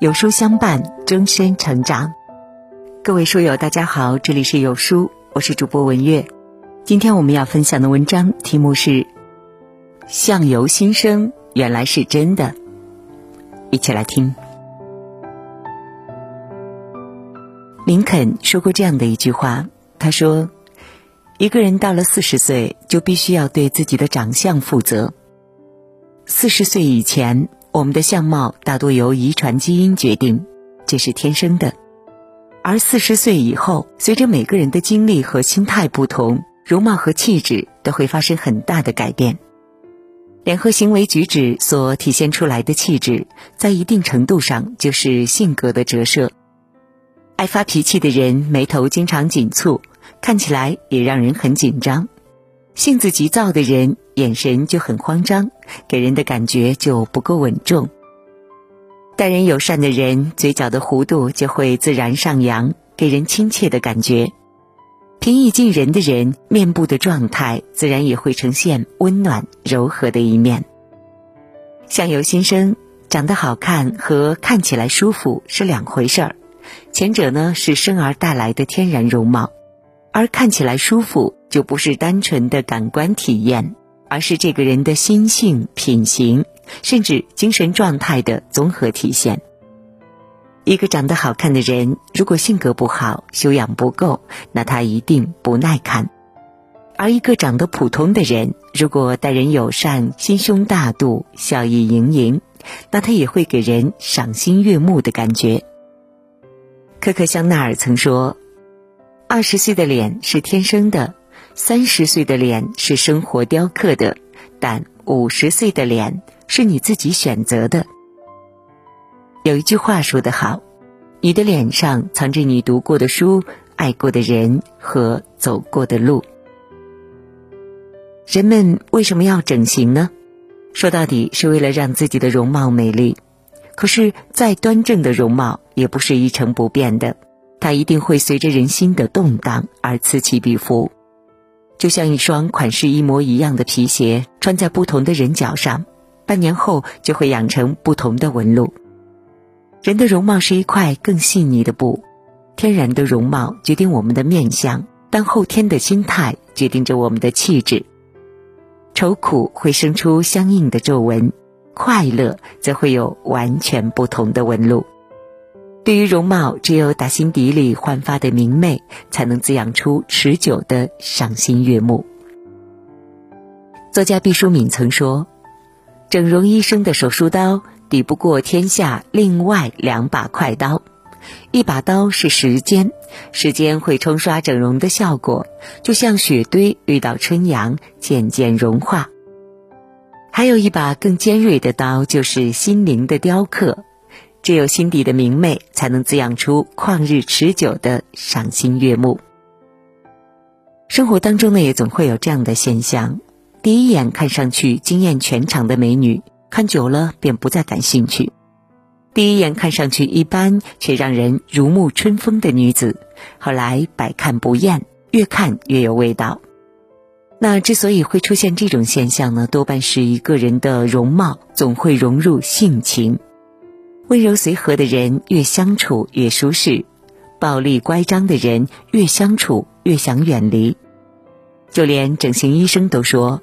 有书相伴，终身成长。各位书友，大家好，这里是有书，我是主播文月。今天我们要分享的文章题目是《相由心生，原来是真的》，一起来听。林肯说过这样的一句话，他说：“一个人到了四十岁，就必须要对自己的长相负责。四十岁以前。”我们的相貌大多由遗传基因决定，这是天生的；而四十岁以后，随着每个人的经历和心态不同，容貌和气质都会发生很大的改变。脸和行为举止所体现出来的气质，在一定程度上就是性格的折射。爱发脾气的人眉头经常紧蹙，看起来也让人很紧张；性子急躁的人。眼神就很慌张，给人的感觉就不够稳重。待人友善的人，嘴角的弧度就会自然上扬，给人亲切的感觉。平易近人的人，面部的状态自然也会呈现温暖柔和的一面。相由心生，长得好看和看起来舒服是两回事儿。前者呢是生而带来的天然容貌，而看起来舒服就不是单纯的感官体验。而是这个人的心性、品行，甚至精神状态的综合体现。一个长得好看的人，如果性格不好、修养不够，那他一定不耐看；而一个长得普通的人，如果待人友善、心胸大度、笑意盈盈，那他也会给人赏心悦目的感觉。可可香奈儿曾说：“二十岁的脸是天生的。”三十岁的脸是生活雕刻的，但五十岁的脸是你自己选择的。有一句话说得好：“你的脸上藏着你读过的书、爱过的人和走过的路。”人们为什么要整形呢？说到底是为了让自己的容貌美丽。可是再端正的容貌也不是一成不变的，它一定会随着人心的动荡而此起彼伏。就像一双款式一模一样的皮鞋，穿在不同的人脚上，半年后就会养成不同的纹路。人的容貌是一块更细腻的布，天然的容貌决定我们的面相，但后天的心态决定着我们的气质。愁苦会生出相应的皱纹，快乐则会有完全不同的纹路。对于容貌，只有打心底里焕发的明媚，才能滋养出持久的赏心悦目。作家毕淑敏曾说：“整容医生的手术刀抵不过天下另外两把快刀，一把刀是时间，时间会冲刷整容的效果，就像雪堆遇到春阳，渐渐融化；还有一把更尖锐的刀，就是心灵的雕刻。”只有心底的明媚，才能滋养出旷日持久的赏心悦目。生活当中呢，也总会有这样的现象：第一眼看上去惊艳全场的美女，看久了便不再感兴趣；第一眼看上去一般却让人如沐春风的女子，后来百看不厌，越看越有味道。那之所以会出现这种现象呢，多半是一个人的容貌总会融入性情。温柔随和的人越相处越舒适，暴力乖张的人越相处越想远离。就连整形医生都说，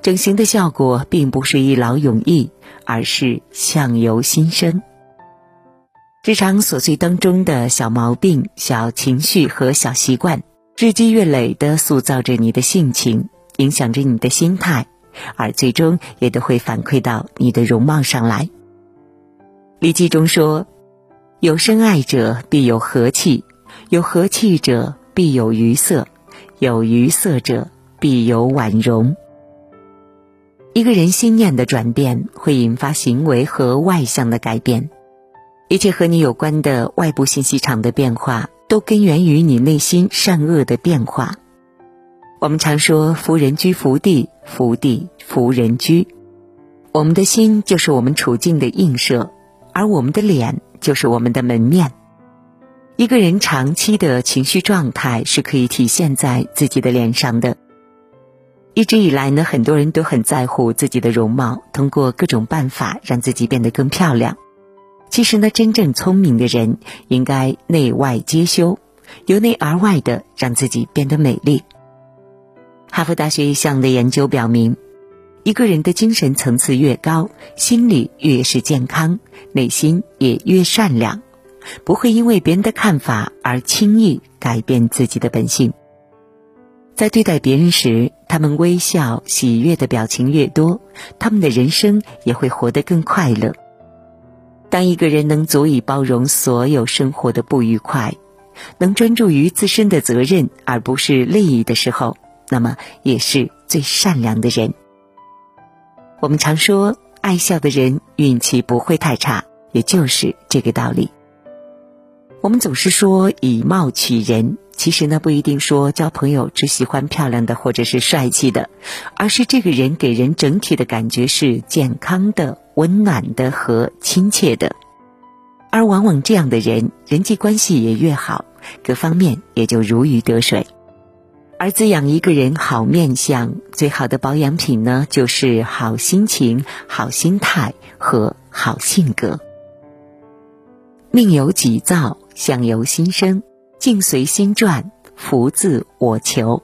整形的效果并不是一劳永逸，而是相由心生。日常琐碎当中的小毛病、小情绪和小习惯，日积月累的塑造着你的性情，影响着你的心态，而最终也都会反馈到你的容貌上来。《礼记》中说：“有深爱者必有和气，有和气者必有愉色，有愉色者必有婉容。”一个人心念的转变，会引发行为和外向的改变。一切和你有关的外部信息场的变化，都根源于你内心善恶的变化。我们常说“福人居福地，福地福人居”，我们的心就是我们处境的映射。而我们的脸就是我们的门面。一个人长期的情绪状态是可以体现在自己的脸上的。一直以来呢，很多人都很在乎自己的容貌，通过各种办法让自己变得更漂亮。其实呢，真正聪明的人应该内外皆修，由内而外的让自己变得美丽。哈佛大学一项的研究表明，一个人的精神层次越高，心理越是健康，内心也越善良，不会因为别人的看法而轻易改变自己的本性。在对待别人时，他们微笑、喜悦的表情越多，他们的人生也会活得更快乐。当一个人能足以包容所有生活的不愉快，能专注于自身的责任而不是利益的时候，那么也是最善良的人。我们常说，爱笑的人运气不会太差，也就是这个道理。我们总是说以貌取人，其实呢不一定说交朋友只喜欢漂亮的或者是帅气的，而是这个人给人整体的感觉是健康的。温暖的和亲切的，而往往这样的人人际关系也越好，各方面也就如鱼得水。而滋养一个人好面相最好的保养品呢，就是好心情、好心态和好性格。命由己造，相由心生，境随心转，福自我求。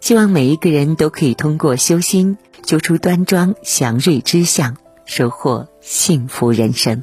希望每一个人都可以通过修心。修出端庄祥瑞之相，收获幸福人生。